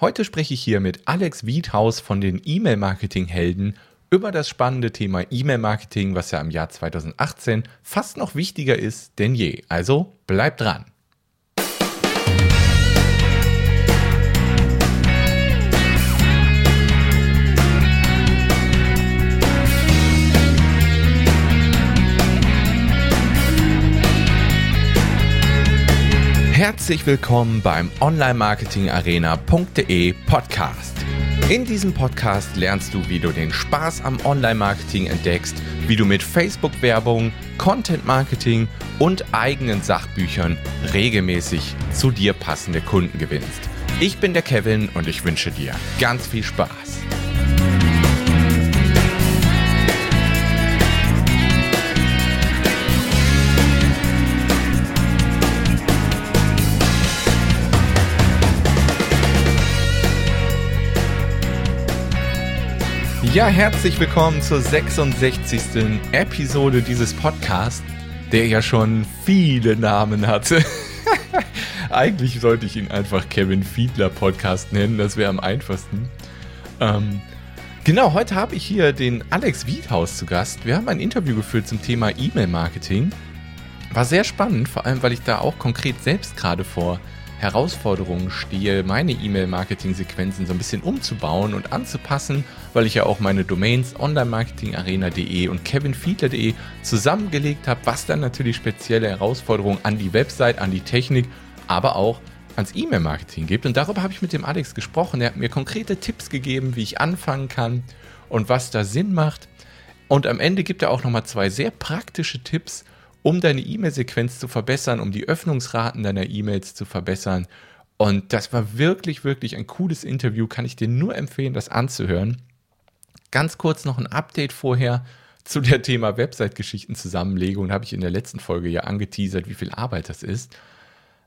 Heute spreche ich hier mit Alex Wiedhaus von den E-Mail-Marketing-Helden über das spannende Thema E-Mail-Marketing, was ja im Jahr 2018 fast noch wichtiger ist denn je. Also bleibt dran. Herzlich willkommen beim Online-Marketing-Arena.de Podcast. In diesem Podcast lernst du, wie du den Spaß am Online-Marketing entdeckst, wie du mit Facebook-Werbung, Content-Marketing und eigenen Sachbüchern regelmäßig zu dir passende Kunden gewinnst. Ich bin der Kevin und ich wünsche dir ganz viel Spaß. Ja, herzlich willkommen zur 66. Episode dieses Podcasts, der ja schon viele Namen hatte. Eigentlich sollte ich ihn einfach Kevin Fiedler Podcast nennen, das wäre am einfachsten. Ähm, genau, heute habe ich hier den Alex Wiedhaus zu Gast. Wir haben ein Interview geführt zum Thema E-Mail-Marketing. War sehr spannend, vor allem weil ich da auch konkret selbst gerade vor Herausforderungen stehe, meine E-Mail-Marketing-Sequenzen so ein bisschen umzubauen und anzupassen, weil ich ja auch meine Domains onlinemarketingarena.de und kevinfiedler.de zusammengelegt habe, was dann natürlich spezielle Herausforderungen an die Website, an die Technik, aber auch ans E-Mail-Marketing gibt. Und darüber habe ich mit dem Alex gesprochen. Er hat mir konkrete Tipps gegeben, wie ich anfangen kann und was da Sinn macht. Und am Ende gibt er auch nochmal zwei sehr praktische Tipps, um deine E-Mail-Sequenz zu verbessern, um die Öffnungsraten deiner E-Mails zu verbessern. Und das war wirklich, wirklich ein cooles Interview. Kann ich dir nur empfehlen, das anzuhören. Ganz kurz noch ein Update vorher zu der Thema Website-Geschichten-Zusammenlegung. Habe ich in der letzten Folge ja angeteasert, wie viel Arbeit das ist.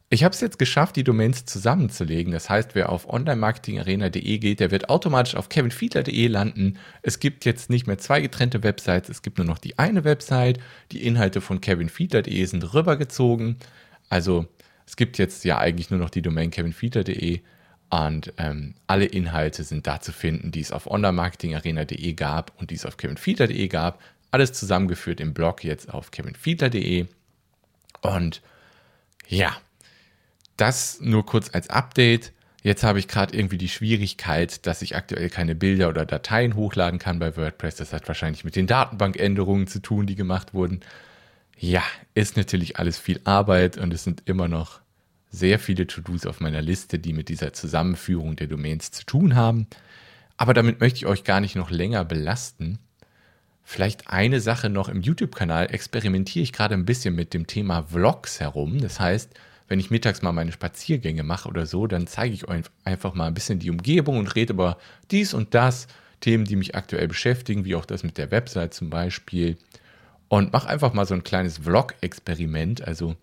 Ich habe es jetzt geschafft, die Domains zusammenzulegen. Das heißt, wer auf onlinemarketingarena.de geht, der wird automatisch auf kevinfiedler.de landen. Es gibt jetzt nicht mehr zwei getrennte Websites, es gibt nur noch die eine Website. Die Inhalte von kevinfiedler.de sind rübergezogen. Also es gibt jetzt ja eigentlich nur noch die Domain kevinfiedler.de und ähm, alle Inhalte sind da zu finden, die es auf onlinemarketingarena.de gab und die es auf kevinfiedler.de gab. Alles zusammengeführt im Blog jetzt auf kevinfiedler.de. Und ja, das nur kurz als Update. Jetzt habe ich gerade irgendwie die Schwierigkeit, dass ich aktuell keine Bilder oder Dateien hochladen kann bei WordPress. Das hat wahrscheinlich mit den Datenbankänderungen zu tun, die gemacht wurden. Ja, ist natürlich alles viel Arbeit und es sind immer noch sehr viele To-Dos auf meiner Liste, die mit dieser Zusammenführung der Domains zu tun haben. Aber damit möchte ich euch gar nicht noch länger belasten. Vielleicht eine Sache noch im YouTube-Kanal experimentiere ich gerade ein bisschen mit dem Thema Vlogs herum. Das heißt, wenn ich mittags mal meine Spaziergänge mache oder so, dann zeige ich euch einfach mal ein bisschen die Umgebung und rede über dies und das, Themen, die mich aktuell beschäftigen, wie auch das mit der Website zum Beispiel. Und mache einfach mal so ein kleines Vlog-Experiment. Also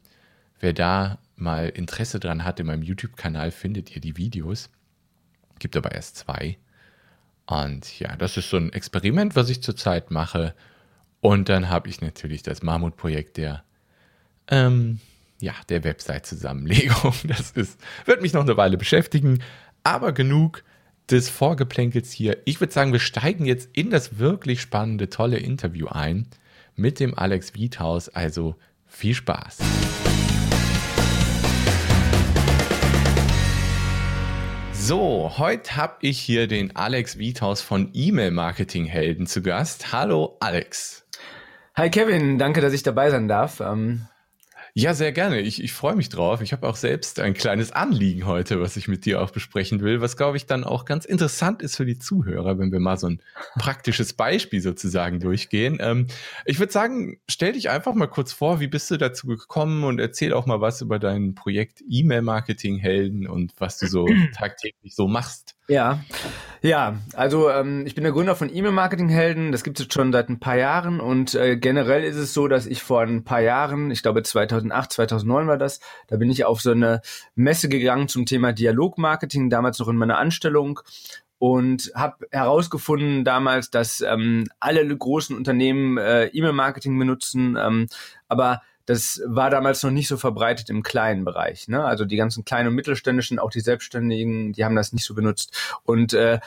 wer da mal Interesse dran hat, in meinem YouTube-Kanal findet ihr die Videos. Gibt aber erst zwei. Und ja, das ist so ein Experiment, was ich zurzeit mache. Und dann habe ich natürlich das Mammut-Projekt der ähm, ja, der Website-Zusammenlegung. Das ist, wird mich noch eine Weile beschäftigen, aber genug des Vorgeplänkels hier. Ich würde sagen, wir steigen jetzt in das wirklich spannende, tolle Interview ein mit dem Alex Wiethaus. Also viel Spaß. So, heute habe ich hier den Alex Wiethaus von E-Mail-Marketing-Helden zu Gast. Hallo Alex. Hi Kevin, danke, dass ich dabei sein darf. Ähm, ja, sehr gerne. Ich, ich freue mich drauf. Ich habe auch selbst ein kleines Anliegen heute, was ich mit dir auch besprechen will, was, glaube ich, dann auch ganz interessant ist für die Zuhörer, wenn wir mal so ein praktisches Beispiel sozusagen durchgehen. Ähm, ich würde sagen, stell dich einfach mal kurz vor, wie bist du dazu gekommen und erzähl auch mal was über dein Projekt E-Mail-Marketing-Helden und was du so tagtäglich so machst. Ja, ja, also ähm, ich bin der Gründer von E-Mail-Marketing-Helden. Das gibt es jetzt schon seit ein paar Jahren. Und äh, generell ist es so, dass ich vor ein paar Jahren, ich glaube 2008, 2009 war das, da bin ich auf so eine Messe gegangen zum Thema Dialogmarketing, damals noch in meiner Anstellung. Und habe herausgefunden damals, dass ähm, alle großen Unternehmen äh, E-Mail-Marketing benutzen, ähm, aber das war damals noch nicht so verbreitet im kleinen Bereich. Ne? Also die ganzen kleinen und mittelständischen, auch die Selbstständigen, die haben das nicht so benutzt. Und äh,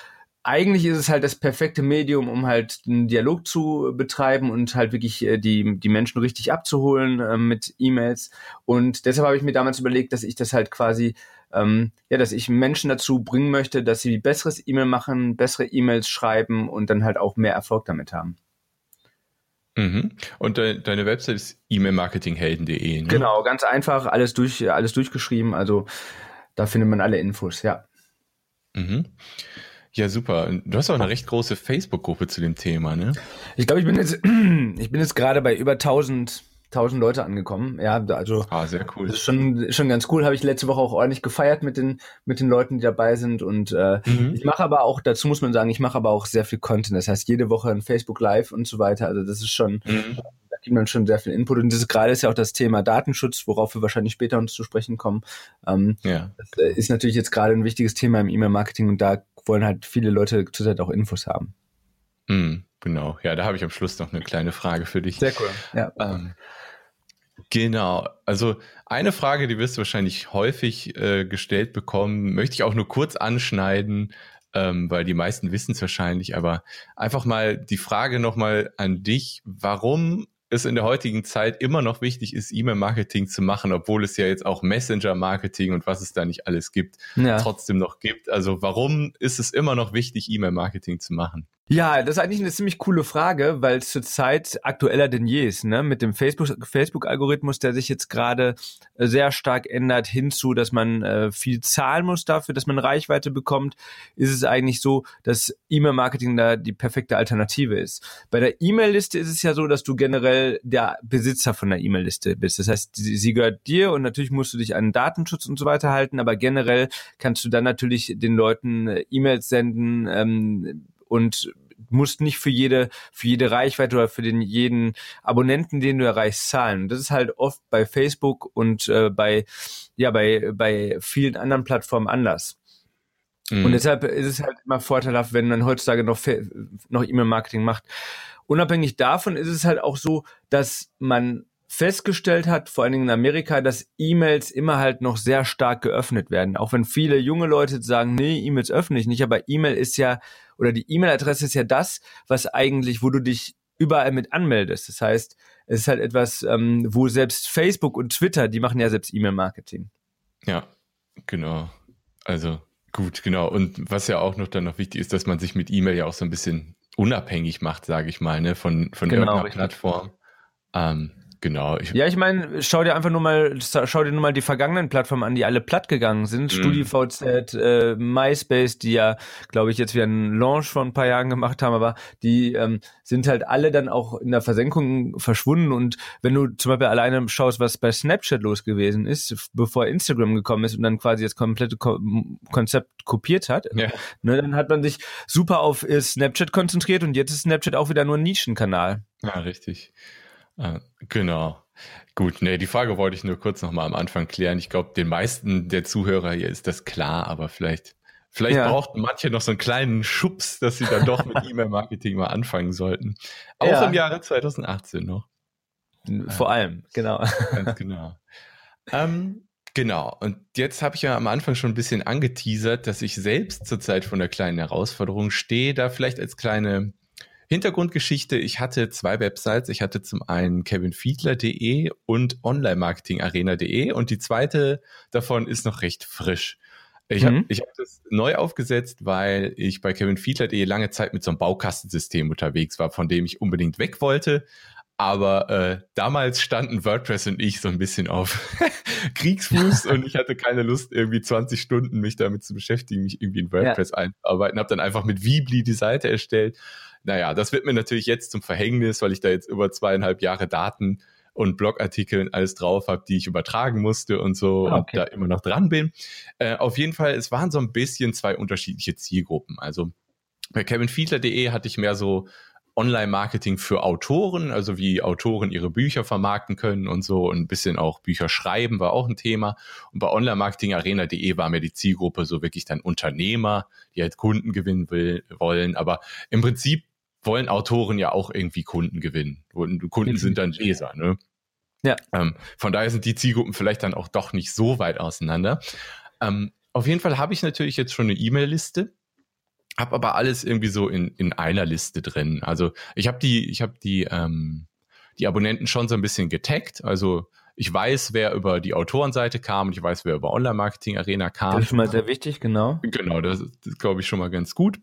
eigentlich ist es halt das perfekte Medium, um halt einen Dialog zu betreiben und halt wirklich äh, die, die Menschen richtig abzuholen äh, mit E-Mails. Und deshalb habe ich mir damals überlegt, dass ich das halt quasi, ähm, ja, dass ich Menschen dazu bringen möchte, dass sie besseres E-Mail machen, bessere E-Mails schreiben und dann halt auch mehr Erfolg damit haben. Mhm. Und de deine Website ist e-mailmarketinghelden.de, ne? Genau, ganz einfach, alles durch, alles durchgeschrieben. Also da findet man alle Infos, ja. Mhm. Ja, super. Du hast auch eine recht große Facebook-Gruppe zu dem Thema, ne? Ich glaube, ich bin jetzt, ich bin jetzt gerade bei über 1000, 1000 Leute angekommen. Ja, also. Ah, sehr cool. Das ist schon, schon ganz cool. Habe ich letzte Woche auch ordentlich gefeiert mit den, mit den Leuten, die dabei sind. Und äh, mhm. ich mache aber auch, dazu muss man sagen, ich mache aber auch sehr viel Content. Das heißt, jede Woche ein Facebook Live und so weiter. Also das ist schon, mhm. da gibt man schon sehr viel Input. Und das ist gerade ist ja auch das Thema Datenschutz, worauf wir wahrscheinlich später uns zu sprechen kommen. Ähm, ja. Das äh, ist natürlich jetzt gerade ein wichtiges Thema im E-Mail-Marketing und da wollen halt viele Leute zurzeit auch Infos haben. Mm, genau, ja, da habe ich am Schluss noch eine kleine Frage für dich. Sehr cool. Ja. Ähm, genau, also eine Frage, die wirst du wahrscheinlich häufig äh, gestellt bekommen, möchte ich auch nur kurz anschneiden, ähm, weil die meisten wissen es wahrscheinlich, aber einfach mal die Frage nochmal an dich, warum es in der heutigen Zeit immer noch wichtig ist, E-Mail-Marketing zu machen, obwohl es ja jetzt auch Messenger-Marketing und was es da nicht alles gibt, ja. trotzdem noch gibt. Also warum ist es immer noch wichtig, E-Mail-Marketing zu machen? Ja, das ist eigentlich eine ziemlich coole Frage, weil es zurzeit aktueller denn je ist, ne? Mit dem Facebook, Facebook-Algorithmus, der sich jetzt gerade äh, sehr stark ändert, hinzu, dass man äh, viel zahlen muss dafür, dass man Reichweite bekommt, ist es eigentlich so, dass E-Mail-Marketing da die perfekte Alternative ist. Bei der E-Mail-Liste ist es ja so, dass du generell der Besitzer von der E-Mail-Liste bist. Das heißt, sie, sie gehört dir und natürlich musst du dich an Datenschutz und so weiter halten, aber generell kannst du dann natürlich den Leuten äh, E-Mails senden, ähm, und musst nicht für jede, für jede Reichweite oder für den jeden Abonnenten, den du erreichst, zahlen. Das ist halt oft bei Facebook und äh, bei, ja, bei, bei vielen anderen Plattformen anders. Mhm. Und deshalb ist es halt immer vorteilhaft, wenn man heutzutage noch, noch E-Mail-Marketing macht. Unabhängig davon ist es halt auch so, dass man festgestellt hat, vor allen Dingen in Amerika, dass E-Mails immer halt noch sehr stark geöffnet werden. Auch wenn viele junge Leute sagen, nee, E-Mails öffne ich nicht, aber E-Mail ist ja, oder die E-Mail-Adresse ist ja das, was eigentlich, wo du dich überall mit anmeldest. Das heißt, es ist halt etwas, ähm, wo selbst Facebook und Twitter, die machen ja selbst E-Mail-Marketing. Ja, genau. Also gut, genau. Und was ja auch noch dann noch wichtig ist, dass man sich mit E-Mail ja auch so ein bisschen unabhängig macht, sage ich mal, ne, von, von genau, irgendeiner. Plattform. Ähm, Genau. Ich ja, ich meine, schau dir einfach nur mal, schau dir nur mal die vergangenen Plattformen an, die alle platt gegangen sind. Mhm. StudiVZ, äh, MySpace, die ja, glaube ich, jetzt wieder einen Launch vor ein paar Jahren gemacht haben, aber die ähm, sind halt alle dann auch in der Versenkung verschwunden. Und wenn du zum Beispiel alleine schaust, was bei Snapchat los gewesen ist, bevor Instagram gekommen ist und dann quasi das komplette Ko Konzept kopiert hat, ja. ne, dann hat man sich super auf Snapchat konzentriert und jetzt ist Snapchat auch wieder nur ein Nischenkanal. Ja, richtig. Ah, genau. Gut, nee, die Frage wollte ich nur kurz nochmal am Anfang klären. Ich glaube, den meisten der Zuhörer hier ist das klar, aber vielleicht, vielleicht ja. brauchten manche noch so einen kleinen Schubs, dass sie dann doch mit E-Mail-Marketing mal anfangen sollten. Auch ja. im Jahre 2018 noch. Vor allem, genau. Ganz genau. ähm, genau. Und jetzt habe ich ja am Anfang schon ein bisschen angeteasert, dass ich selbst zurzeit vor einer kleinen Herausforderung stehe, da vielleicht als kleine Hintergrundgeschichte, ich hatte zwei Websites. Ich hatte zum einen kevinfiedler.de und onlinemarketingarena.de und die zweite davon ist noch recht frisch. Ich habe mhm. ich hab das neu aufgesetzt, weil ich bei kevinfiedler.de lange Zeit mit so einem Baukastensystem unterwegs war, von dem ich unbedingt weg wollte. Aber äh, damals standen WordPress und ich so ein bisschen auf Kriegsfuß und ich hatte keine Lust, irgendwie 20 Stunden mich damit zu beschäftigen, mich irgendwie in WordPress ja. einzuarbeiten. Habe dann einfach mit Weebly die Seite erstellt naja, das wird mir natürlich jetzt zum Verhängnis, weil ich da jetzt über zweieinhalb Jahre Daten und Blogartikel und alles drauf habe, die ich übertragen musste und so okay. und da immer noch dran bin. Äh, auf jeden Fall, es waren so ein bisschen zwei unterschiedliche Zielgruppen. Also bei kevinfiedler.de hatte ich mehr so Online-Marketing für Autoren, also wie Autoren ihre Bücher vermarkten können und so und ein bisschen auch Bücher schreiben war auch ein Thema. Und bei Online-Marketing-Arena.de war mir die Zielgruppe so wirklich dann Unternehmer, die halt Kunden gewinnen will, wollen. Aber im Prinzip wollen Autoren ja auch irgendwie Kunden gewinnen. Und Kunden sind dann Leser, ne? Ja. Ähm, von daher sind die Zielgruppen vielleicht dann auch doch nicht so weit auseinander. Ähm, auf jeden Fall habe ich natürlich jetzt schon eine E-Mail-Liste, habe aber alles irgendwie so in, in einer Liste drin. Also ich habe die, ich habe die, ähm, die Abonnenten schon so ein bisschen getaggt. Also ich weiß, wer über die Autorenseite kam und ich weiß, wer über Online-Marketing Arena kam. Das ist schon mal sehr wichtig, genau. Genau, das, das glaube ich schon mal ganz gut.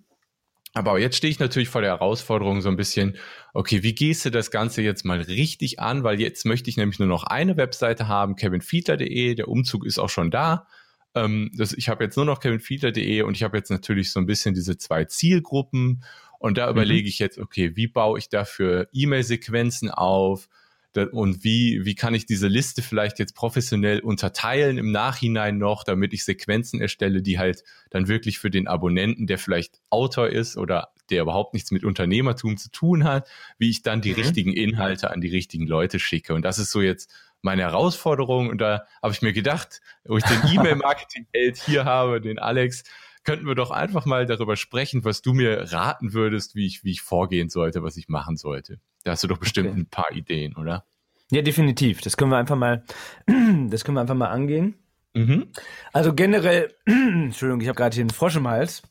Aber jetzt stehe ich natürlich vor der Herausforderung so ein bisschen, okay, wie gehst du das Ganze jetzt mal richtig an? Weil jetzt möchte ich nämlich nur noch eine Webseite haben, kevinfiedler.de, der Umzug ist auch schon da. Ähm, das, ich habe jetzt nur noch kevinfiedler.de und ich habe jetzt natürlich so ein bisschen diese zwei Zielgruppen und da mhm. überlege ich jetzt, okay, wie baue ich dafür E-Mail-Sequenzen auf? Und wie, wie kann ich diese Liste vielleicht jetzt professionell unterteilen im Nachhinein noch, damit ich Sequenzen erstelle, die halt dann wirklich für den Abonnenten, der vielleicht Autor ist oder der überhaupt nichts mit Unternehmertum zu tun hat, wie ich dann die mhm. richtigen Inhalte an die richtigen Leute schicke. Und das ist so jetzt meine Herausforderung. Und da habe ich mir gedacht, wo ich den E-Mail-Marketing-Held hier habe, den Alex, könnten wir doch einfach mal darüber sprechen, was du mir raten würdest, wie ich, wie ich vorgehen sollte, was ich machen sollte. Da hast du doch bestimmt okay. ein paar Ideen, oder? Ja, definitiv. Das können wir einfach mal, das können wir einfach mal angehen. Mhm. Also generell, Entschuldigung, ich habe gerade hier einen Frosch im Hals.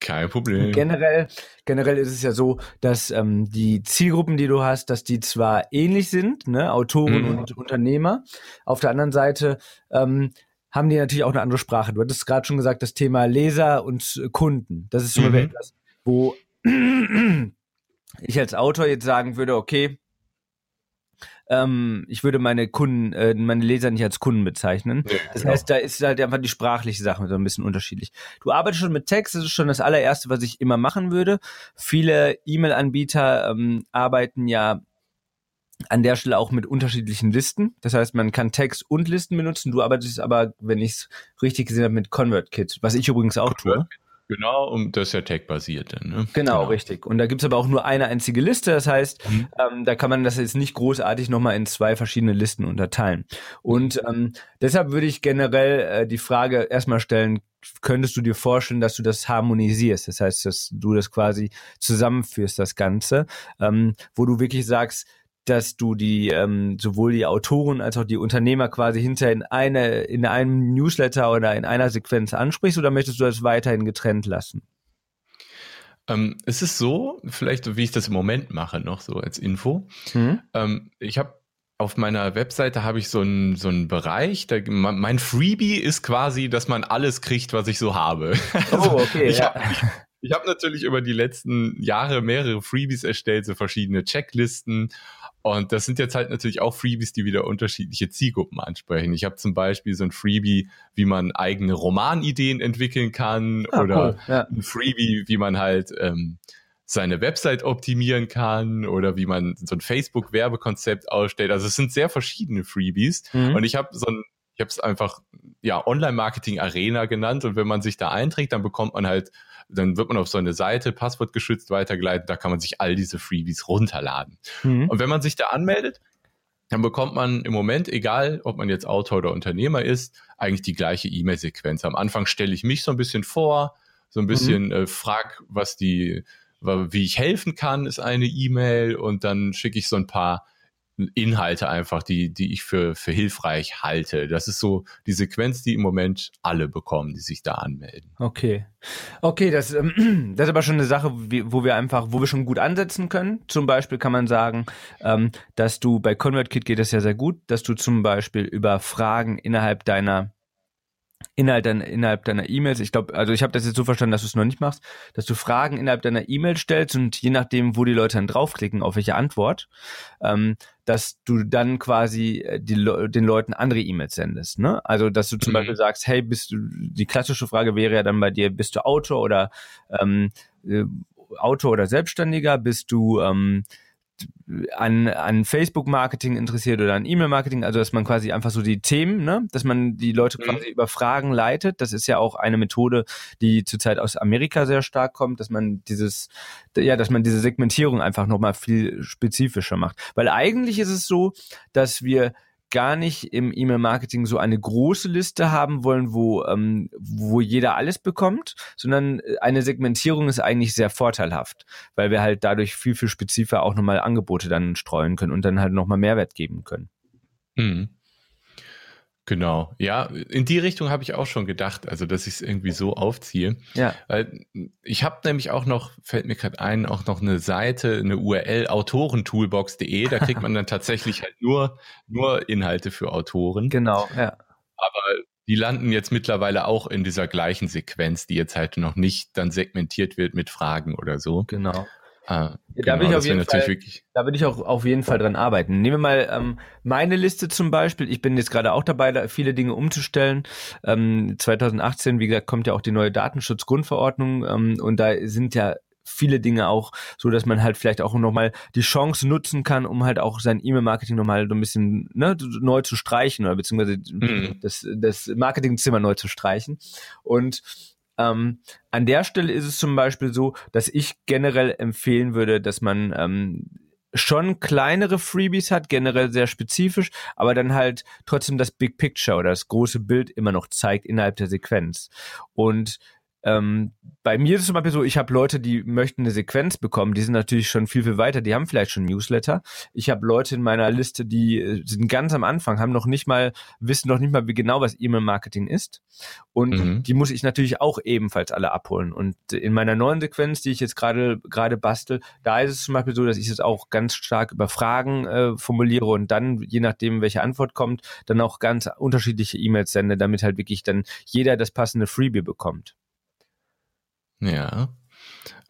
Kein Problem. Generell, generell ist es ja so, dass ähm, die Zielgruppen, die du hast, dass die zwar ähnlich sind, ne, Autoren mhm. und Unternehmer. Auf der anderen Seite ähm, haben die natürlich auch eine andere Sprache. Du hattest gerade schon gesagt, das Thema Leser und Kunden. Das ist zum mhm. etwas, wo ich als Autor jetzt sagen würde, okay, ähm, ich würde meine Kunden, äh, meine Leser nicht als Kunden bezeichnen. Ja, das genau. heißt, da ist halt einfach die sprachliche Sache so ein bisschen unterschiedlich. Du arbeitest schon mit Text, das ist schon das allererste, was ich immer machen würde. Viele E-Mail-Anbieter ähm, arbeiten ja an der Stelle auch mit unterschiedlichen Listen. Das heißt, man kann Text und Listen benutzen. Du arbeitest aber, wenn ich es richtig gesehen habe, mit ConvertKit, was ich übrigens auch tue. Genau, und das ist ja Tag-basiert. Ne? Genau, genau, richtig. Und da gibt's aber auch nur eine einzige Liste. Das heißt, mhm. ähm, da kann man das jetzt nicht großartig nochmal in zwei verschiedene Listen unterteilen. Und ähm, deshalb würde ich generell äh, die Frage erstmal stellen, könntest du dir vorstellen, dass du das harmonisierst? Das heißt, dass du das quasi zusammenführst, das Ganze, ähm, wo du wirklich sagst, dass du die ähm, sowohl die Autoren als auch die Unternehmer quasi hinter in eine in einem Newsletter oder in einer Sequenz ansprichst oder möchtest du das weiterhin getrennt lassen? Ähm, es ist so, vielleicht wie ich das im Moment mache, noch so als Info. Mhm. Ähm, ich habe auf meiner Webseite habe ich so einen so einen Bereich, da, mein Freebie ist quasi, dass man alles kriegt, was ich so habe. Oh, okay. ich ja. habe ich hab natürlich über die letzten Jahre mehrere Freebies erstellt, so verschiedene Checklisten und das sind jetzt halt natürlich auch Freebies, die wieder unterschiedliche Zielgruppen ansprechen. Ich habe zum Beispiel so ein Freebie, wie man eigene Romanideen entwickeln kann ah, oder cool, ja. ein Freebie, wie man halt ähm, seine Website optimieren kann oder wie man so ein Facebook-Werbekonzept ausstellt. Also es sind sehr verschiedene Freebies mhm. und ich habe so ein ich habe es einfach ja Online-Marketing Arena genannt und wenn man sich da einträgt, dann bekommt man halt dann wird man auf so eine Seite passwortgeschützt weitergeleitet, da kann man sich all diese Freebies runterladen. Mhm. Und wenn man sich da anmeldet, dann bekommt man im Moment, egal ob man jetzt Autor oder Unternehmer ist, eigentlich die gleiche E-Mail-Sequenz. Am Anfang stelle ich mich so ein bisschen vor, so ein bisschen mhm. äh, frag, was die, wie ich helfen kann, ist eine E-Mail und dann schicke ich so ein paar Inhalte einfach, die, die ich für, für hilfreich halte. Das ist so die Sequenz, die im Moment alle bekommen, die sich da anmelden. Okay. Okay, das, ähm, das ist aber schon eine Sache, wo wir einfach, wo wir schon gut ansetzen können. Zum Beispiel kann man sagen, ähm, dass du bei ConvertKit geht das ja sehr gut, dass du zum Beispiel über Fragen innerhalb deiner innerhalb, deiner, innerhalb deiner E-Mails, ich glaube, also ich habe das jetzt so verstanden, dass du es noch nicht machst, dass du Fragen innerhalb deiner E-Mail stellst und je nachdem, wo die Leute dann draufklicken, auf welche Antwort, ähm, dass du dann quasi äh, die, den Leuten andere E-Mails sendest. Ne? Also, dass du zum mhm. Beispiel sagst, hey, bist du, die klassische Frage wäre ja dann bei dir, bist du Autor oder ähm, äh, Autor oder Selbstständiger, bist du ähm, an, an Facebook-Marketing interessiert oder an E-Mail-Marketing, also dass man quasi einfach so die Themen, ne, dass man die Leute mhm. quasi über Fragen leitet. Das ist ja auch eine Methode, die zurzeit aus Amerika sehr stark kommt, dass man dieses, ja, dass man diese Segmentierung einfach nochmal viel spezifischer macht. Weil eigentlich ist es so, dass wir gar nicht im E-Mail-Marketing so eine große Liste haben wollen, wo, ähm, wo jeder alles bekommt, sondern äh, eine Segmentierung ist eigentlich sehr vorteilhaft, weil wir halt dadurch viel, viel spezifischer auch nochmal Angebote dann streuen können und dann halt nochmal Mehrwert geben können. Mhm. Genau, ja, in die Richtung habe ich auch schon gedacht, also dass ich es irgendwie so aufziehe. Ja. Ich habe nämlich auch noch, fällt mir gerade ein, auch noch eine Seite, eine URL, autorentoolbox.de, da kriegt man dann tatsächlich halt nur, nur Inhalte für Autoren. Genau, ja. Aber die landen jetzt mittlerweile auch in dieser gleichen Sequenz, die jetzt halt noch nicht dann segmentiert wird mit Fragen oder so. Genau. Ah, Ja, da, genau, will Fall, wirklich. da will ich auch auf jeden Fall dran arbeiten. Nehmen wir mal ähm, meine Liste zum Beispiel. Ich bin jetzt gerade auch dabei, da viele Dinge umzustellen. Ähm, 2018, wie gesagt, kommt ja auch die neue Datenschutzgrundverordnung ähm, und da sind ja viele Dinge auch so, dass man halt vielleicht auch nochmal die Chance nutzen kann, um halt auch sein E-Mail-Marketing nochmal so ein bisschen ne, neu zu streichen oder beziehungsweise Mhm. das, das Marketingzimmer neu zu streichen. Und ähm, an der Stelle ist es zum Beispiel so, dass ich generell empfehlen würde, dass man ähm, schon kleinere Freebies hat, generell sehr spezifisch, aber dann halt trotzdem das Big Picture oder das große Bild immer noch zeigt innerhalb der Sequenz. Und ähm, bei mir ist es zum Beispiel so, ich habe Leute, die möchten eine Sequenz bekommen, die sind natürlich schon viel, viel weiter, die haben vielleicht schon Newsletter. Ich habe Leute in meiner Liste, die äh, sind ganz am Anfang, haben noch nicht mal, wissen noch nicht mal, wie genau was E-Mail-Marketing ist. Und Mhm. die muss ich natürlich auch ebenfalls alle abholen. Und in meiner neuen Sequenz, die ich jetzt gerade gerade bastel, da ist es zum Beispiel so, dass ich es auch ganz stark über Fragen äh, formuliere und dann, je nachdem, welche Antwort kommt, dann auch ganz unterschiedliche E-Mails sende, damit halt wirklich dann jeder das passende Freebie bekommt. Ja.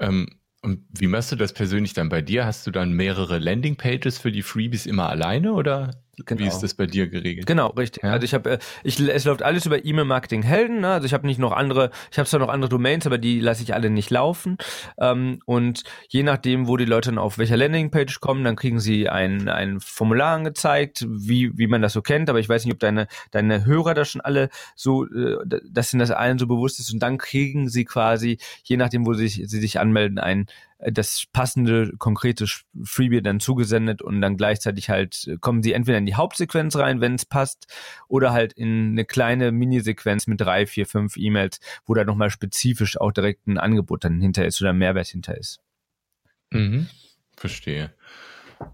Ähm, und wie machst du das persönlich dann bei dir? Hast du dann mehrere Landingpages für die Freebies immer alleine oder Genau. wie ist das bei dir geregelt? Genau, richtig. Ja. Also ich habe, äh, ich, es läuft alles über E-Mail-Marketing Helden. Ne? Also ich habe nicht noch andere, ich habe zwar noch andere Domains, aber die lasse ich alle nicht laufen. Ähm, und je nachdem, wo die Leute dann auf welcher Landingpage kommen, dann kriegen sie ein, ein Formular angezeigt, wie, wie man das so kennt. Aber ich weiß nicht, ob deine, deine Hörer da schon alle so, äh, dass ihnen das allen so bewusst ist. Und dann kriegen sie quasi, je nachdem, wo sie, sich- sie sich anmelden, ein das passende, konkrete Freebie dann zugesendet und dann gleichzeitig halt äh, kommen sie entweder in die Hauptsequenz rein, wenn es passt, oder halt in eine kleine Minisequenz mit drei, vier, fünf E-Mails, wo da nochmal spezifisch auch direkt ein Angebot dann hinter ist oder ein Mehrwert hinter ist. Mhm. Verstehe.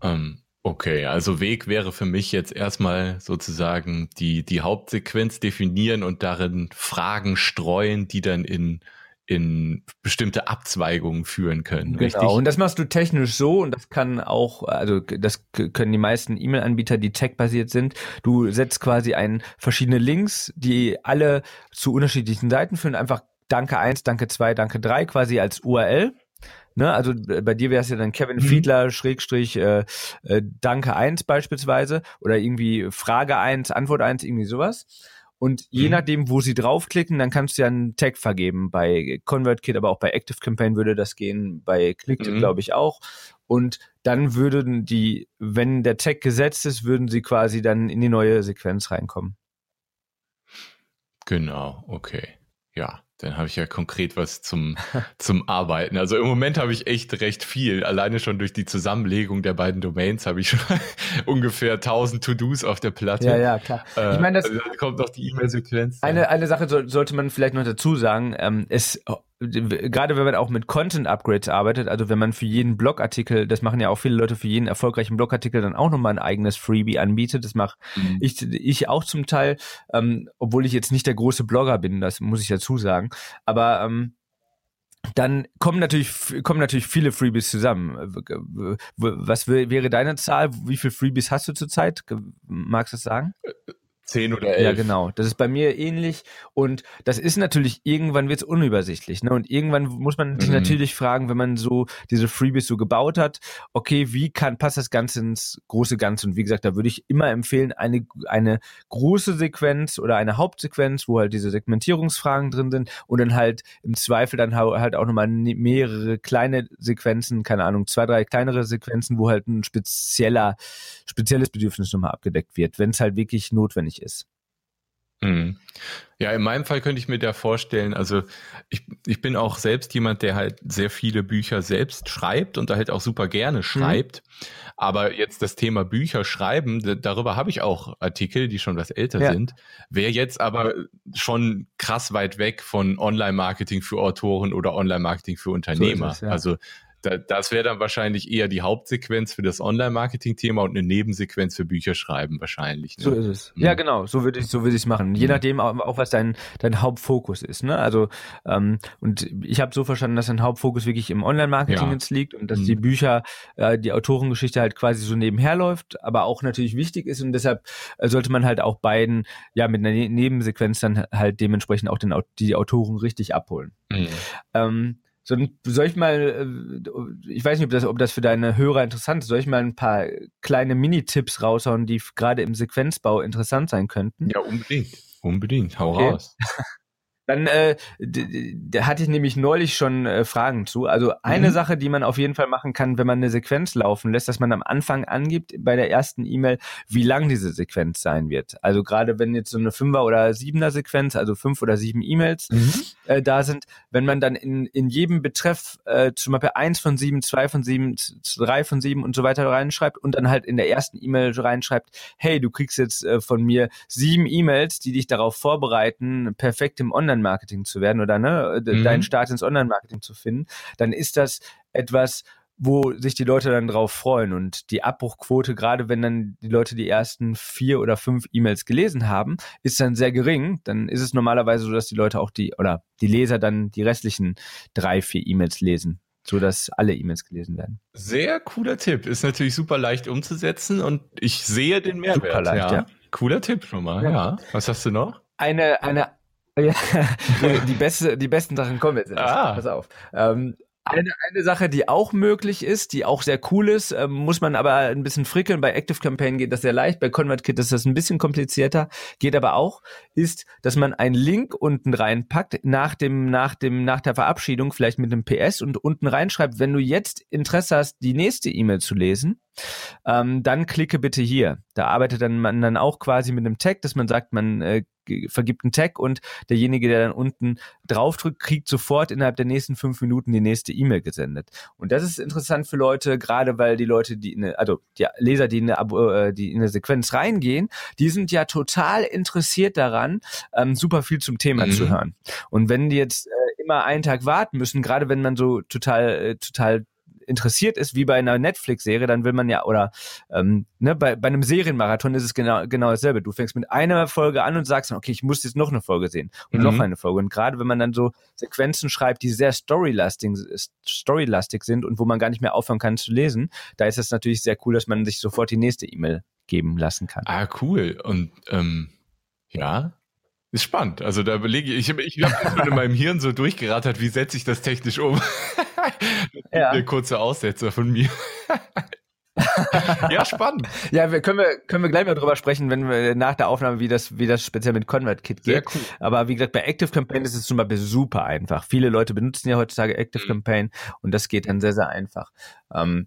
Ähm, okay, also Weg wäre für mich jetzt erstmal sozusagen die, die Hauptsequenz definieren und darin Fragen streuen, die dann in, in bestimmte Abzweigungen führen können. Richtig? Genau. Und das machst du technisch so und das kann auch, also das können die meisten E-Mail-Anbieter, die tech-basiert sind. Du setzt quasi ein verschiedene Links, die alle zu unterschiedlichen Seiten führen. Einfach Danke 1, Danke 2, Danke 3 quasi als URL. Ne, also bei dir wäre es ja dann Kevin Mhm. Fiedler, Schrägstrich, äh, äh, Danke 1 beispielsweise oder irgendwie Frage 1, Antwort 1, irgendwie sowas. Und je Mhm. nachdem, wo sie draufklicken, dann kannst du ja einen Tag vergeben. Bei ConvertKit, aber auch bei ActiveCampaign würde das gehen, bei ClickTip Mhm. glaube ich auch. Und dann würden die, wenn der Tag gesetzt ist, würden sie quasi dann in die neue Sequenz reinkommen. Genau, okay. Ja, dann habe ich ja konkret was zum, zum Arbeiten. Also im Moment habe ich echt recht viel. Alleine schon durch die Zusammenlegung der beiden Domains habe ich schon ungefähr 1000 To-Dos auf der Platte. ja, klar. Äh, Ich meine, das- also kommt noch die E-Mail-Sequenz. Eine, eine Sache soll, sollte man vielleicht noch dazu sagen, ähm, es, gerade wenn man auch mit Content-Upgrades arbeitet, also wenn man für jeden Blogartikel, das machen ja auch viele Leute für jeden erfolgreichen Blogartikel dann auch nochmal ein eigenes Freebie anbietet, das mache Mhm. ich, ich auch zum Teil, ähm, obwohl ich jetzt nicht der große Blogger bin, das muss ich dazu sagen, aber ähm, dann kommen natürlich kommen natürlich viele Freebies zusammen. Was wär- wäre deine Zahl? Wie viele Freebies hast du zurzeit? Magst du das sagen? 10 oder 11. Ja, genau. Das ist bei mir ähnlich. Und das ist natürlich, irgendwann wird es unübersichtlich. Ne? Und irgendwann muss man sich Mhm. natürlich fragen, wenn man so diese Freebies so gebaut hat, okay, wie kann, passt das Ganze ins große Ganze? Und wie gesagt, da würde ich immer empfehlen, eine, eine große Sequenz oder eine Hauptsequenz, wo halt diese Segmentierungsfragen drin sind und dann halt im Zweifel dann halt auch nochmal ne- mehrere kleine Sequenzen, keine Ahnung, zwei, drei kleinere Sequenzen, wo halt ein spezieller, spezielles Bedürfnis nochmal abgedeckt wird, wenn es halt wirklich notwendig ist. Mhm. Ja, in meinem Fall könnte ich mir da vorstellen, also ich, ich bin auch selbst jemand, der halt sehr viele Bücher selbst schreibt und da halt auch super gerne schreibt. Aber jetzt das Thema Bücher schreiben, darüber habe ich auch Artikel, die schon was älter Ja. sind. Wäre jetzt aber schon krass weit weg von Online-Marketing für Autoren oder Online-Marketing für Unternehmer. es, ja. Also das wäre dann wahrscheinlich eher die Hauptsequenz für das Online-Marketing-Thema und eine Nebensequenz für Bücherschreiben wahrscheinlich. Ne? So ist es. Mhm. Ja, genau. So würde ich, so würde ich es machen. Je mhm. nachdem auch, auch, was dein, dein Hauptfokus ist. Ne? Also ähm, und ich habe so verstanden, dass dein Hauptfokus wirklich im Online-Marketing ja. jetzt liegt und dass mhm. die Bücher, äh, die Autorengeschichte halt quasi so nebenher läuft, aber auch natürlich wichtig ist und deshalb äh, sollte man halt auch beiden ja mit einer ne-, Nebensequenz dann halt dementsprechend auch den, die Autoren richtig abholen. Mhm. Ähm, so, soll ich mal, äh, ich weiß nicht, ob das, ob das für deine Hörer interessant ist, soll ich mal ein paar kleine Mini-Tipps raushauen, die gerade im Sequenzbau interessant sein könnten? Ja, unbedingt. Unbedingt. Hau okay. raus. Dann äh, da hatte ich nämlich neulich schon äh, Fragen zu. Also eine mhm. Sache, die man auf jeden Fall machen kann, wenn man eine Sequenz laufen lässt, dass man am Anfang angibt bei der ersten E-Mail, wie lang diese Sequenz sein wird. Also gerade wenn jetzt so eine Fünfer- oder Siebener Sequenz, also fünf oder sieben E-Mails mhm. äh, da sind, wenn man dann in, in jedem Betreff äh, zum Beispiel eins von sieben, zwei von sieben, drei von sieben und so weiter reinschreibt und dann halt in der ersten E-Mail reinschreibt, hey, du kriegst jetzt äh, von mir sieben E-Mails, die dich darauf vorbereiten, perfekt im Online Online-Marketing zu werden oder ne, mhm. deinen Start ins Online-Marketing zu finden, dann ist das etwas, wo sich die Leute dann drauf freuen. Und die Abbruchquote, gerade wenn dann die Leute die ersten vier oder fünf E-Mails gelesen haben, ist dann sehr gering. Dann ist es normalerweise so, dass die Leute auch die oder die Leser dann die restlichen drei, vier E-Mails lesen so dass alle E-Mails gelesen werden. Sehr cooler Tipp. Ist natürlich super leicht umzusetzen und ich sehe den Mehrwert. Super leicht, ja. ja. Cooler Tipp schon mal. Ja. ja. Was hast du noch? Eine, eine ja, die, beste, die besten Sachen kommen jetzt. Ah. Pass auf. Ähm, eine, eine Sache, die auch möglich ist, die auch sehr cool ist, ähm, muss man aber ein bisschen frickeln. Bei Active Campaign geht das sehr leicht, bei ConvertKit ist das ein bisschen komplizierter, geht aber auch, ist, dass man einen Link unten reinpackt nach dem, nach dem, nach der Verabschiedung, vielleicht mit einem PS und unten reinschreibt, wenn du jetzt Interesse hast, die nächste E-Mail zu lesen, ähm, dann klicke bitte hier. Da arbeitet dann man dann auch quasi mit einem Tag, dass man sagt, man äh, vergibt einen Tag und derjenige, der dann unten draufdrückt, kriegt sofort innerhalb der nächsten fünf Minuten die nächste E-Mail gesendet. Und das ist interessant für Leute, gerade weil die Leute, die in eine, also die Leser, die in eine, äh, die in eine Sequenz reingehen, die sind ja total interessiert daran, ähm, super viel zum Thema mhm. zu hören. Und wenn die jetzt äh, immer einen Tag warten müssen, gerade wenn man so total, äh, total interessiert ist, wie bei einer Netflix-Serie, dann will man ja, oder ähm, ne, bei, bei einem Serienmarathon ist es genau, genau dasselbe. Du fängst mit einer Folge an und sagst, okay, ich muss jetzt noch eine Folge sehen und mhm. noch eine Folge. Und gerade wenn man dann so Sequenzen schreibt, die sehr storylastig, storylastig sind und wo man gar nicht mehr aufhören kann zu lesen, da ist es natürlich sehr cool, dass man sich sofort die nächste E-Mail geben lassen kann. Ah, cool. Und ähm, ja, ist spannend. Also da überlege ich, ich habe ich hab schon in meinem Hirn so durchgerattert, wie setze ich das technisch um? ja. Eine kurze Aussetzer von mir. ja, spannend. Ja, wir können wir können wir gleich mal drüber sprechen, wenn wir nach der Aufnahme, wie das wie das speziell mit ConvertKit geht. Cool. Aber wie gesagt, bei Active Campaign ist es zum Beispiel super einfach. Viele Leute benutzen ja heutzutage Active mhm. Campaign und das geht dann sehr sehr einfach. Ähm,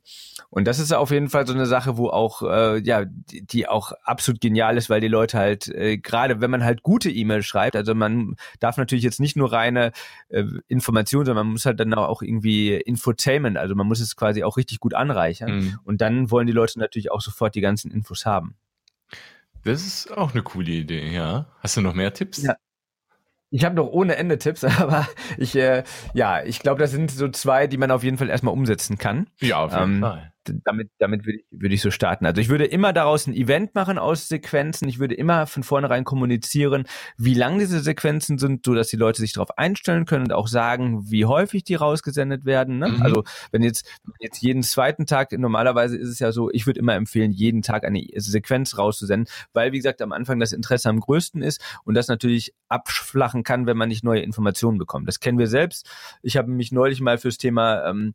und das ist auf jeden Fall so eine Sache, wo auch, äh, ja, die, die auch absolut genial ist, weil die Leute halt, äh, gerade wenn man halt gute E-Mails schreibt, also man darf natürlich jetzt nicht nur reine äh, Informationen, sondern man muss halt dann auch irgendwie Infotainment, also man muss es quasi auch richtig gut anreichern. Mhm. Und dann wollen die Leute natürlich auch sofort die ganzen Infos haben. Das ist auch eine coole Idee, ja. Hast du noch mehr Tipps? Ja. Ich habe noch ohne Ende Tipps, aber ich, äh, ja, ich glaube, das sind so zwei, die man auf jeden Fall erstmal umsetzen kann. Ja, auf jeden ähm, Fall damit, damit würde ich, würde ich so starten. Also ich würde immer daraus ein Event machen aus Sequenzen. Ich würde immer von vornherein kommunizieren, wie lang diese Sequenzen sind, so dass die Leute sich darauf einstellen können und auch sagen, wie häufig die rausgesendet werden. Ne? Mhm. Also wenn jetzt, jetzt jeden zweiten Tag, normalerweise ist es ja so, ich würde immer empfehlen, jeden Tag eine Sequenz rauszusenden, weil wie gesagt am Anfang das Interesse am größten ist und das natürlich abflachen kann, wenn man nicht neue Informationen bekommt. Das kennen wir selbst. Ich habe mich neulich mal fürs Thema ähm,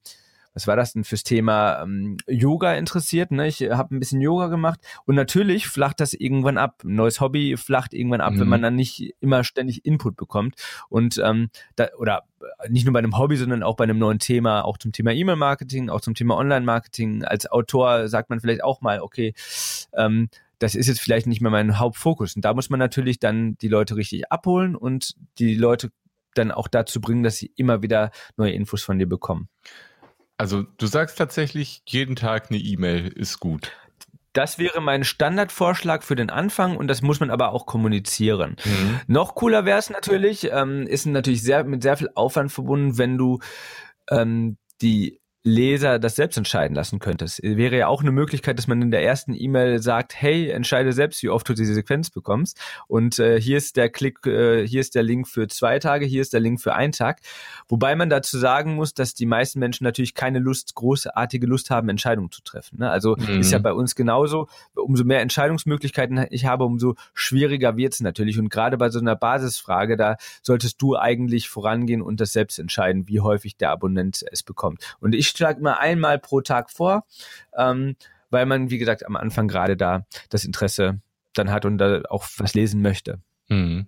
was war das denn fürs Thema ähm, Yoga interessiert. Ne? Ich habe ein bisschen Yoga gemacht und natürlich flacht das irgendwann ab. Ein neues Hobby flacht irgendwann ab, mhm. wenn man dann nicht immer ständig Input bekommt. Und ähm, da, oder nicht nur bei einem Hobby, sondern auch bei einem neuen Thema, auch zum Thema E-Mail-Marketing, auch zum Thema Online-Marketing. Als Autor sagt man vielleicht auch mal, okay, ähm, das ist jetzt vielleicht nicht mehr mein Hauptfokus. Und da muss man natürlich dann die Leute richtig abholen und die Leute dann auch dazu bringen, dass sie immer wieder neue Infos von dir bekommen. Also du sagst tatsächlich, jeden Tag eine E-Mail ist gut. Das wäre mein Standardvorschlag für den Anfang und das muss man aber auch kommunizieren. Mhm. Noch cooler wäre es natürlich, ähm, ist natürlich sehr mit sehr viel Aufwand verbunden, wenn du ähm, die Leser das selbst entscheiden lassen könnte. Es wäre ja auch eine Möglichkeit, dass man in der ersten E-Mail sagt, hey, entscheide selbst, wie oft du diese Sequenz bekommst. Und äh, hier ist der Klick, äh, hier ist der Link für zwei Tage, hier ist der Link für einen Tag. Wobei man dazu sagen muss, dass die meisten Menschen natürlich keine Lust, großartige Lust haben, Entscheidungen zu treffen. Ne? Also mhm. ist ja bei uns genauso. Umso mehr Entscheidungsmöglichkeiten ich habe, umso schwieriger wird es natürlich. Und gerade bei so einer Basisfrage, da solltest du eigentlich vorangehen und das selbst entscheiden, wie häufig der Abonnent es bekommt. Und ich schlage mal einmal pro Tag vor, ähm, weil man, wie gesagt, am Anfang gerade da das Interesse dann hat und da auch was lesen möchte. Mhm.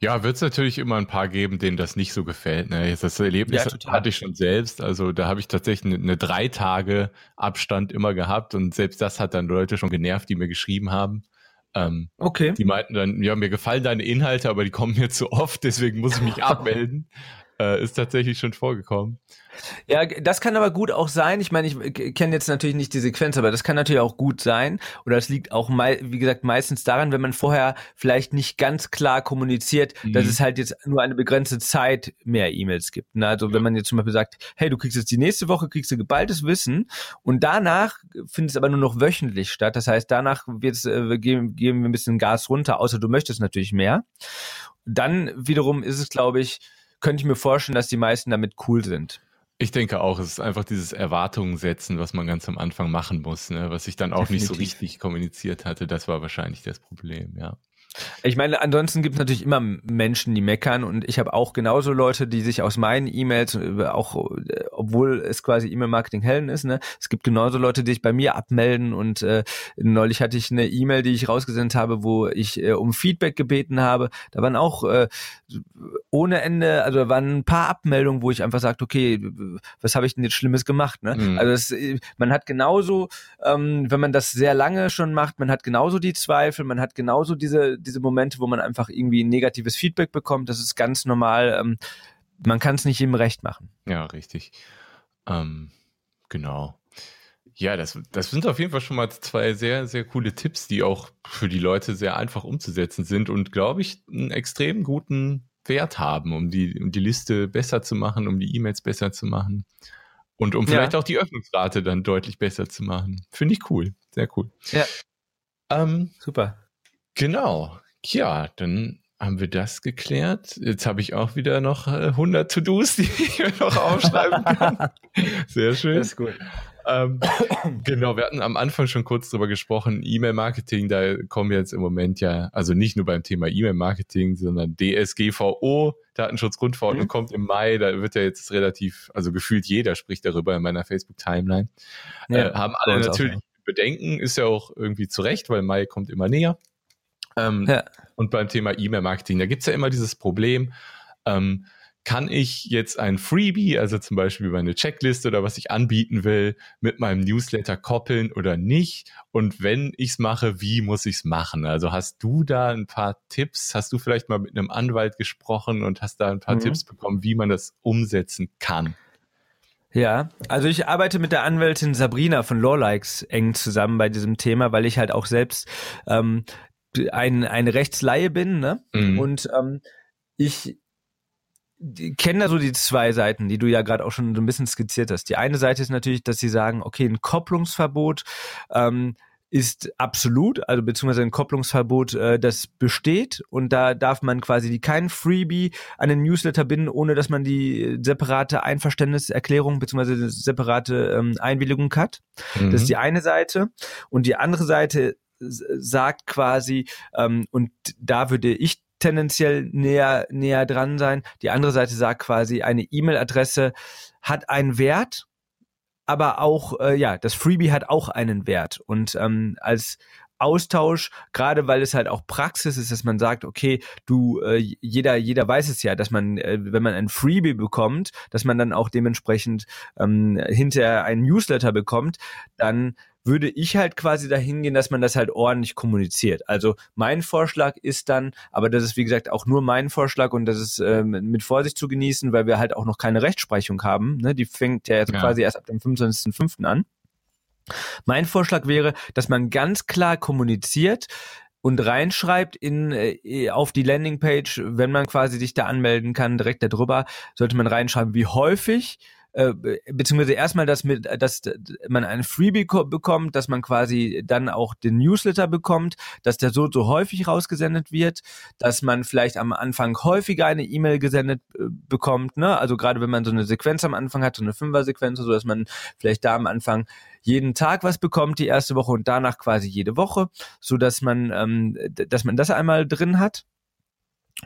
Ja, wird es natürlich immer ein paar geben, denen das nicht so gefällt. Ne? Das Erlebnis ja, hatte ich schon selbst. Also da habe ich tatsächlich eine, eine drei Tage Abstand immer gehabt und selbst das hat dann Leute schon genervt, die mir geschrieben haben. Ähm, okay. Die meinten dann, ja, mir gefallen deine Inhalte, aber die kommen mir zu oft, deswegen muss ich mich abmelden. Äh, ist tatsächlich schon vorgekommen. Ja, das kann aber gut auch sein. Ich meine, ich kenne jetzt natürlich nicht die Sequenz, aber das kann natürlich auch gut sein. Oder es liegt auch, wie gesagt, meistens daran, wenn man vorher vielleicht nicht ganz klar kommuniziert, mhm. dass es halt jetzt nur eine begrenzte Zeit mehr E-Mails gibt. Ne? Also wenn man jetzt zum Beispiel sagt, hey, du kriegst jetzt die nächste Woche, kriegst du geballtes Wissen und danach findet es aber nur noch wöchentlich statt. Das heißt, danach wird's, äh, geben, geben wir ein bisschen Gas runter, außer du möchtest natürlich mehr. Dann wiederum ist es, glaube ich, könnte ich mir vorstellen, dass die meisten damit cool sind. Ich denke auch, es ist einfach dieses Erwartungen setzen, was man ganz am Anfang machen muss, ne? was ich dann auch Definitiv. nicht so richtig kommuniziert hatte. Das war wahrscheinlich das Problem, ja. Ich meine, ansonsten gibt es natürlich immer Menschen, die meckern und ich habe auch genauso Leute, die sich aus meinen E-Mails, äh, auch äh, obwohl es quasi E-Mail-Marketing hellen ist, ne, es gibt genauso Leute, die sich bei mir abmelden und äh, neulich hatte ich eine E-Mail, die ich rausgesendet habe, wo ich äh, um Feedback gebeten habe. Da waren auch äh, ohne Ende, also da waren ein paar Abmeldungen, wo ich einfach sagte, okay, was habe ich denn jetzt Schlimmes gemacht? Ne? Mhm. Also das, man hat genauso, ähm, wenn man das sehr lange schon macht, man hat genauso die Zweifel, man hat genauso diese diese Momente, wo man einfach irgendwie negatives Feedback bekommt. Das ist ganz normal. Ähm, man kann es nicht jedem recht machen. Ja, richtig. Ähm, genau. Ja, das, das sind auf jeden Fall schon mal zwei sehr, sehr coole Tipps, die auch für die Leute sehr einfach umzusetzen sind und, glaube ich, einen extrem guten Wert haben, um die, um die Liste besser zu machen, um die E-Mails besser zu machen und um vielleicht ja. auch die Öffnungsrate dann deutlich besser zu machen. Finde ich cool. Sehr cool. Ja. Ähm, Super. Genau. Ja, dann haben wir das geklärt. Jetzt habe ich auch wieder noch 100 äh, To-Dos, die ich mir noch aufschreiben kann. Sehr schön. Das ist gut. Ähm, genau, wir hatten am Anfang schon kurz drüber gesprochen, E-Mail-Marketing, da kommen jetzt im Moment ja, also nicht nur beim Thema E-Mail-Marketing, sondern DSGVO, Datenschutzgrundverordnung mhm. kommt im Mai, da wird ja jetzt relativ, also gefühlt jeder spricht darüber in meiner Facebook-Timeline. Ja, äh, haben alle natürlich auch, ja. Bedenken, ist ja auch irgendwie zu Recht, weil Mai kommt immer näher. Ähm, ja. Und beim Thema E-Mail-Marketing, da gibt es ja immer dieses Problem, ähm, kann ich jetzt ein Freebie, also zum Beispiel meine Checkliste oder was ich anbieten will, mit meinem Newsletter koppeln oder nicht? Und wenn ich es mache, wie muss ich es machen? Also hast du da ein paar Tipps? Hast du vielleicht mal mit einem Anwalt gesprochen und hast da ein paar mhm. Tipps bekommen, wie man das umsetzen kann? Ja, also ich arbeite mit der Anwältin Sabrina von Lawlikes eng zusammen bei diesem Thema, weil ich halt auch selbst ähm, ein, eine Rechtsleihe bin, ne? Mhm. Und ähm, ich kenne da so die zwei Seiten, die du ja gerade auch schon so ein bisschen skizziert hast. Die eine Seite ist natürlich, dass sie sagen, okay, ein Kopplungsverbot ähm, ist absolut, also beziehungsweise ein Kopplungsverbot, äh, das besteht und da darf man quasi die kein Freebie an den Newsletter binden, ohne dass man die separate Einverständniserklärung beziehungsweise separate ähm, Einwilligung hat. Mhm. Das ist mhm. die eine Seite und die andere Seite sagt quasi, ähm, und da würde ich tendenziell näher, näher dran sein. Die andere Seite sagt quasi, eine E-Mail-Adresse hat einen Wert, aber auch, äh, ja, das Freebie hat auch einen Wert. Und ähm, als Austausch, gerade weil es halt auch Praxis ist, dass man sagt, okay, du, äh, jeder, jeder weiß es ja, dass man, äh, wenn man ein Freebie bekommt, dass man dann auch dementsprechend ähm, hinterher einen Newsletter bekommt, dann würde ich halt quasi dahin gehen, dass man das halt ordentlich kommuniziert. Also mein Vorschlag ist dann, aber das ist wie gesagt auch nur mein Vorschlag und das ist ähm, mit Vorsicht zu genießen, weil wir halt auch noch keine Rechtsprechung haben. Ne? Die fängt ja jetzt ja. quasi erst ab dem 25.05. an. Mein Vorschlag wäre, dass man ganz klar kommuniziert, und reinschreibt in äh, auf die Landingpage, wenn man quasi sich da anmelden kann, direkt darüber, sollte man reinschreiben, wie häufig äh, beziehungsweise erstmal, dass, mit, dass man ein Freebie bekommt, dass man quasi dann auch den Newsletter bekommt, dass der so so häufig rausgesendet wird, dass man vielleicht am Anfang häufiger eine E-Mail gesendet äh, bekommt, ne? Also gerade wenn man so eine Sequenz am Anfang hat, so eine Fünfer-Sequenz, so dass man vielleicht da am Anfang jeden Tag was bekommt, die erste Woche und danach quasi jede Woche, so dass man, ähm, dass man das einmal drin hat.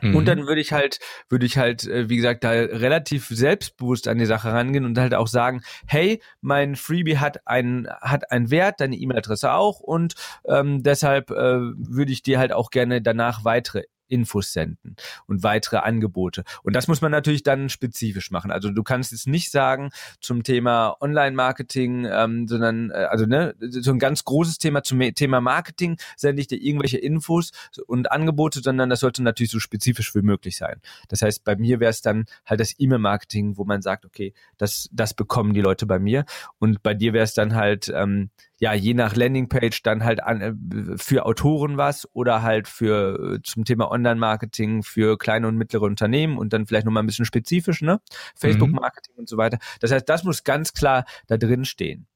Mhm. Und dann würde ich halt, würde ich halt, äh, wie gesagt, da relativ selbstbewusst an die Sache rangehen und halt auch sagen, hey, mein Freebie hat einen, hat einen Wert, deine E-Mail-Adresse auch und ähm, deshalb äh, würde ich dir halt auch gerne danach weitere Infos senden und weitere Angebote. Und das muss man natürlich dann spezifisch machen. Also du kannst jetzt nicht sagen zum Thema Online-Marketing, ähm, sondern äh, also ne, so ein ganz großes Thema zum Thema Marketing sende ich dir irgendwelche Infos und Angebote, sondern das sollte natürlich so spezifisch wie möglich sein. Das heißt, bei mir wäre es dann halt das E-Mail-Marketing, wo man sagt, okay, das, das bekommen die Leute bei mir. Und bei dir wäre es dann halt ähm, ja, je nach Landingpage dann halt an, äh, für Autoren was oder halt für äh, zum Thema Online-Marketing für kleine und mittlere Unternehmen und dann vielleicht nochmal ein bisschen spezifisch, ne? Facebook-Marketing mhm. und so weiter. Das heißt, das muss ganz klar da drin stehen.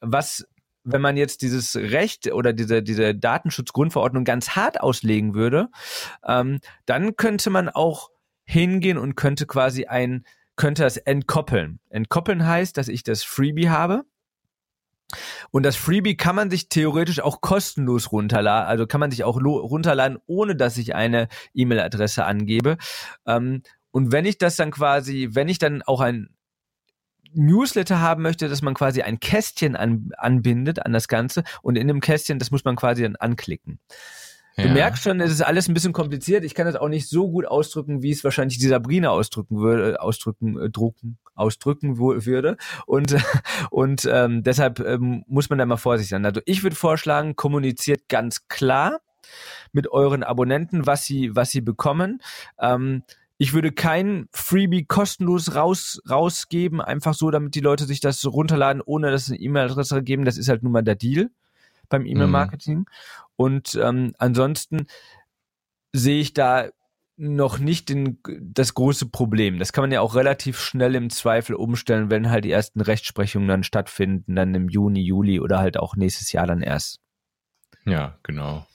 Was wenn man jetzt dieses Recht oder diese, diese Datenschutzgrundverordnung ganz hart auslegen würde, ähm, dann könnte man auch hingehen und könnte quasi ein, könnte das entkoppeln. Entkoppeln heißt, dass ich das Freebie habe und das Freebie kann man sich theoretisch auch kostenlos runterladen, also kann man sich auch runterladen, ohne dass ich eine E-Mail-Adresse angebe. Ähm, und wenn ich das dann quasi, wenn ich dann auch ein Newsletter haben möchte, dass man quasi ein Kästchen an, anbindet an das Ganze und in dem Kästchen, das muss man quasi dann anklicken. Du ja. merkst schon, es ist alles ein bisschen kompliziert. Ich kann das auch nicht so gut ausdrücken, wie es wahrscheinlich die Sabrina ausdrücken würde, ausdrücken, äh, drucken, ausdrücken würde. Und, und ähm, deshalb ähm, muss man da mal vorsichtig sein. Also ich würde vorschlagen, kommuniziert ganz klar mit euren Abonnenten, was sie, was sie bekommen. Ähm, ich würde kein Freebie kostenlos raus, rausgeben, einfach so, damit die Leute sich das runterladen, ohne dass sie eine E-Mail-Adresse geben. Das ist halt nun mal der Deal beim. E-Mail-Marketing. Mhm. Und ähm, ansonsten sehe ich da noch nicht den, das große Problem. Das kann man ja auch relativ schnell im Zweifel umstellen, wenn halt die ersten Rechtsprechungen dann stattfinden, dann im Juni, Juli oder halt auch nächstes Jahr dann erst. Ja, genau.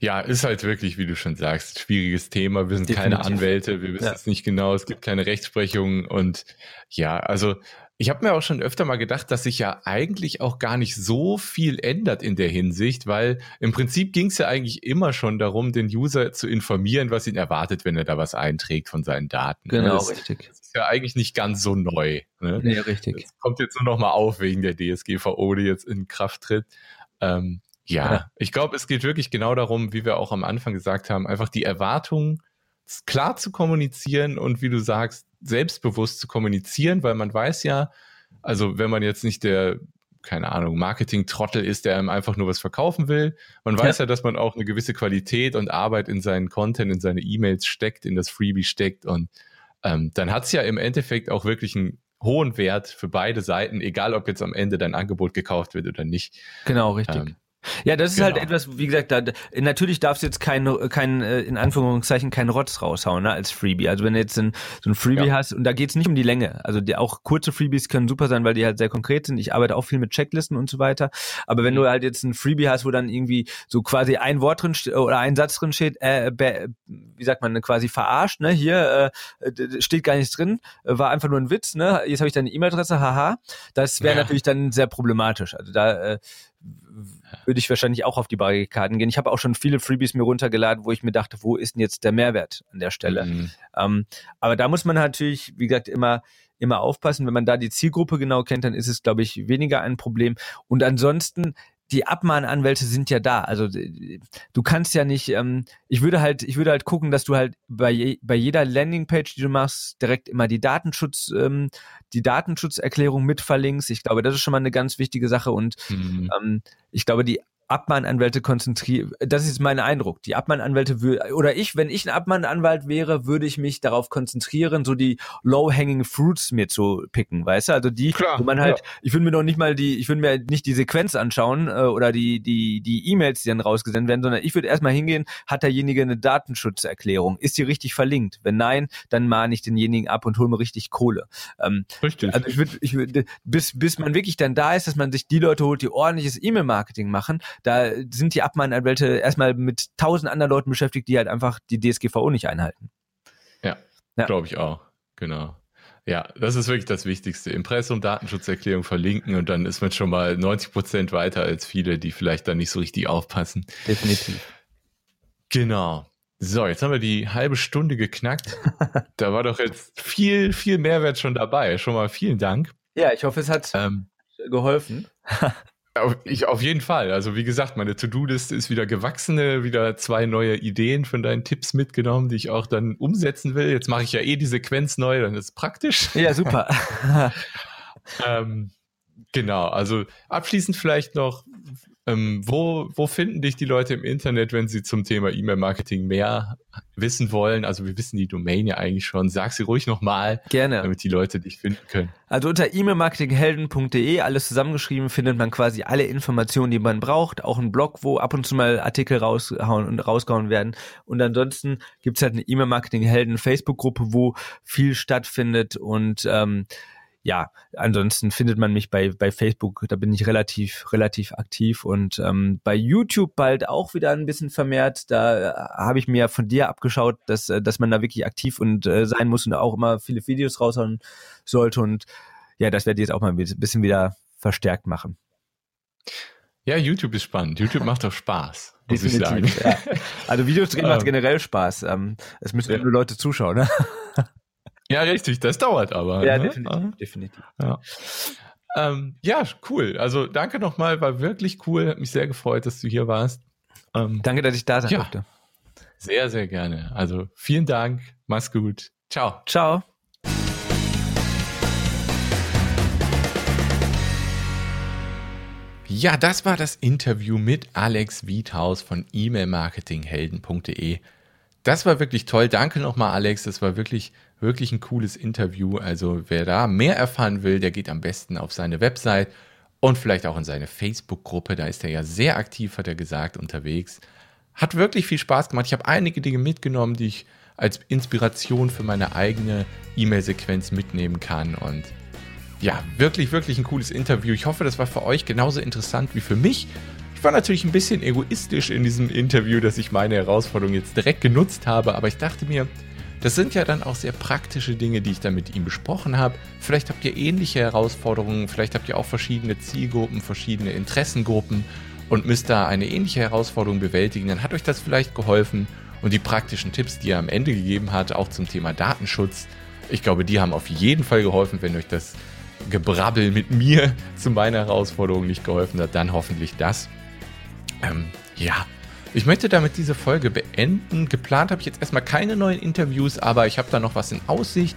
Ja, ist halt wirklich, wie du schon sagst, schwieriges Thema. Wir sind Definitiv. keine Anwälte, wir wissen ja. es nicht genau, es gibt keine Rechtsprechung und ja, also ich habe mir auch schon öfter mal gedacht, dass sich ja eigentlich auch gar nicht so viel ändert in der Hinsicht, weil im Prinzip ging es ja eigentlich immer schon darum, den User zu informieren, was ihn erwartet, wenn er da was einträgt von seinen Daten. Genau, das, richtig. Das ist ja eigentlich nicht ganz so neu. Ne? Nee, richtig. Das kommt jetzt nur noch mal auf wegen der DSGVO, die jetzt in Kraft tritt. Ähm, ja, ja, ich glaube, es geht wirklich genau darum, wie wir auch am Anfang gesagt haben, einfach die Erwartungen klar zu kommunizieren und wie du sagst, selbstbewusst zu kommunizieren, weil man weiß ja, also wenn man jetzt nicht der, keine Ahnung, Marketing-Trottel ist, der einem einfach nur was verkaufen will, man weiß ja. ja, dass man auch eine gewisse Qualität und Arbeit in seinen Content, in seine E-Mails steckt, in das Freebie steckt und ähm, dann hat's ja im Endeffekt auch wirklich einen hohen Wert für beide Seiten, egal ob jetzt am Ende dein Angebot gekauft wird oder nicht. Genau, richtig. Ähm, ja, das ist halt genau. halt etwas, wie gesagt, da, natürlich darfst du jetzt kein, kein, äh, in Anführungszeichen, kein Rotz raushauen, ne, als Freebie. Also wenn du jetzt ein, so ein Freebie ja. hast, und da geht's nicht um die Länge. Also die, auch kurze Freebies können super sein, weil die halt sehr konkret sind. Ich arbeite auch viel mit Checklisten und so weiter. Aber wenn mhm. du halt jetzt ein Freebie hast, wo dann irgendwie so quasi ein Wort drin oder ein Satz drin steht, äh, wie sagt man, quasi verarscht, ne, hier äh, steht gar nichts drin, war einfach nur ein Witz, ne, jetzt habe ich deine E-Mail-Adresse, haha, das wäre ja. natürlich dann sehr problematisch. Also da äh, würde ich wahrscheinlich auch auf die Barrikaden gehen. Ich habe auch schon viele Freebies mir runtergeladen, wo ich mir dachte, wo ist denn jetzt der Mehrwert an der Stelle? Mhm. Ähm, aber da muss man natürlich, wie gesagt, immer immer aufpassen. Wenn man da die Zielgruppe genau kennt, dann ist es, glaube ich, weniger ein Problem. Und ansonsten die Abmahnanwälte sind ja da. Also du kannst ja nicht, ähm, ich würde halt, ich würde halt gucken, dass du halt bei, je, bei jeder Landingpage, die du machst, direkt immer die Datenschutz, ähm, die Datenschutzerklärung mit verlinkst. Ich glaube, das ist schon mal eine ganz wichtige Sache und mhm. ähm, ich glaube, die Abmahnanwälte konzentrieren, das ist mein Eindruck. Die Abmahnanwälte oder ich, wenn ich ein Abmahnanwalt wäre, würde ich mich darauf konzentrieren, so die low-hanging fruits mir zu picken, weißt du? Also die, Klar, wo man halt, ja. ich würde mir noch nicht mal die, ich würde mir nicht die Sequenz anschauen äh, oder die die die E-Mails, die dann rausgesendet werden, sondern ich würde erstmal hingehen, hat derjenige eine Datenschutzerklärung? Ist die richtig verlinkt? Wenn nein, dann mahne ich denjenigen ab und hole mir richtig Kohle. Ähm, richtig. Also ich würde, ich würde, bis bis man wirklich dann da ist, dass man sich die Leute holt, die ordentliches E-Mail-Marketing machen, da sind die Abmahnanwälte erstmal mit tausend anderen Leuten beschäftigt, die halt einfach die DSGVO nicht einhalten. Ja, ja. glaube ich auch. Genau. Ja, das ist wirklich das Wichtigste. Impressum, Datenschutzerklärung verlinken und dann ist man schon mal 90 Prozent weiter als viele, die vielleicht da nicht so richtig aufpassen. Definitiv. Genau. So, jetzt haben wir die halbe Stunde geknackt. da war doch jetzt viel, viel Mehrwert schon dabei. Schon mal vielen Dank. Ja, ich hoffe, es hat ähm, geholfen. Ich auf jeden Fall. Also wie gesagt, meine To-Do-Liste ist wieder gewachsene, wieder zwei neue Ideen von deinen Tipps mitgenommen, die ich auch dann umsetzen will. Jetzt mache ich ja eh die Sequenz neu, dann ist es praktisch. Ja, super. ähm, genau, also abschließend vielleicht noch, ähm, wo, wo finden dich die Leute im Internet, wenn sie zum Thema E-Mail-Marketing mehr wissen wollen? Also wir wissen die Domain ja eigentlich schon. Sag sie ruhig nochmal. Gerne. Damit die Leute dich finden können. Also unter e-mailmarketinghelden.de, alles zusammengeschrieben, findet man quasi alle Informationen, die man braucht. Auch ein Blog, wo ab und zu mal Artikel raushauen und rausgehauen werden. Und ansonsten gibt's halt eine E-Mail-Marketing-Helden Facebook-Gruppe, wo viel stattfindet und ähm, ja, ansonsten findet man mich bei, bei Facebook, da bin ich relativ, relativ aktiv und ähm, bei YouTube bald auch wieder ein bisschen vermehrt. Da äh, habe ich mir von dir abgeschaut, dass, äh, dass man da wirklich aktiv und äh, sein muss und auch immer viele Videos raushauen sollte. Und ja, das werde ich jetzt auch mal ein bisschen wieder verstärkt machen. Ja, YouTube ist spannend. YouTube macht auch Spaß, muss Definitiv, ich sagen. Ja. Also Videos drehen macht ähm. generell Spaß. Ähm, es müssen ja. nur Leute zuschauen. Ne? Ja, richtig, das dauert aber. Ja, ne? definitiv, definitiv. Ja. Ähm, ja, cool. Also danke nochmal, war wirklich cool. Hat mich sehr gefreut, dass du hier warst. Ähm, danke, dass ich da sein ja, durfte. Sehr, sehr gerne. Also vielen Dank. Mach's gut. Ciao. Ciao. Ja, das war das Interview mit Alex Wiethaus von e-mailmarketinghelden.de. Das war wirklich toll. Danke nochmal, Alex. Das war wirklich Wirklich ein cooles Interview. Also wer da mehr erfahren will, der geht am besten auf seine Website und vielleicht auch in seine Facebook-Gruppe. Da ist er ja sehr aktiv, hat er gesagt, unterwegs. Hat wirklich viel Spaß gemacht. Ich habe einige Dinge mitgenommen, die ich als Inspiration für meine eigene E-Mail-Sequenz mitnehmen kann. Und ja, wirklich, wirklich ein cooles Interview. Ich hoffe, das war für euch genauso interessant wie für mich. Ich war natürlich ein bisschen egoistisch in diesem Interview, dass ich meine Herausforderung jetzt direkt genutzt habe, aber ich dachte mir, das sind ja dann auch sehr praktische Dinge, die ich da mit ihm besprochen habe. Vielleicht habt ihr ähnliche Herausforderungen, vielleicht habt ihr auch verschiedene Zielgruppen, verschiedene Interessengruppen und müsst da eine ähnliche Herausforderung bewältigen. Dann hat euch das vielleicht geholfen und die praktischen Tipps, die er am Ende gegeben hat, auch zum Thema Datenschutz, ich glaube, die haben auf jeden Fall geholfen, wenn euch das Gebrabbel mit mir zu meiner Herausforderung nicht geholfen hat, dann hoffentlich das. Ähm, ja, ich möchte damit diese Folge beenden. Geplant habe ich jetzt erstmal keine neuen Interviews, aber ich habe da noch was in Aussicht.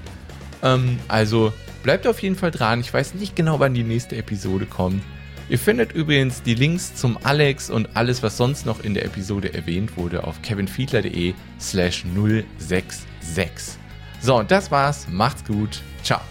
Ähm, also bleibt auf jeden Fall dran. Ich weiß nicht genau, wann die nächste Episode kommt. Ihr findet übrigens die Links zum Alex und alles, was sonst noch in der Episode erwähnt wurde, auf kevinfiedler.de slash 066. So, und das war's. Macht's gut. Ciao.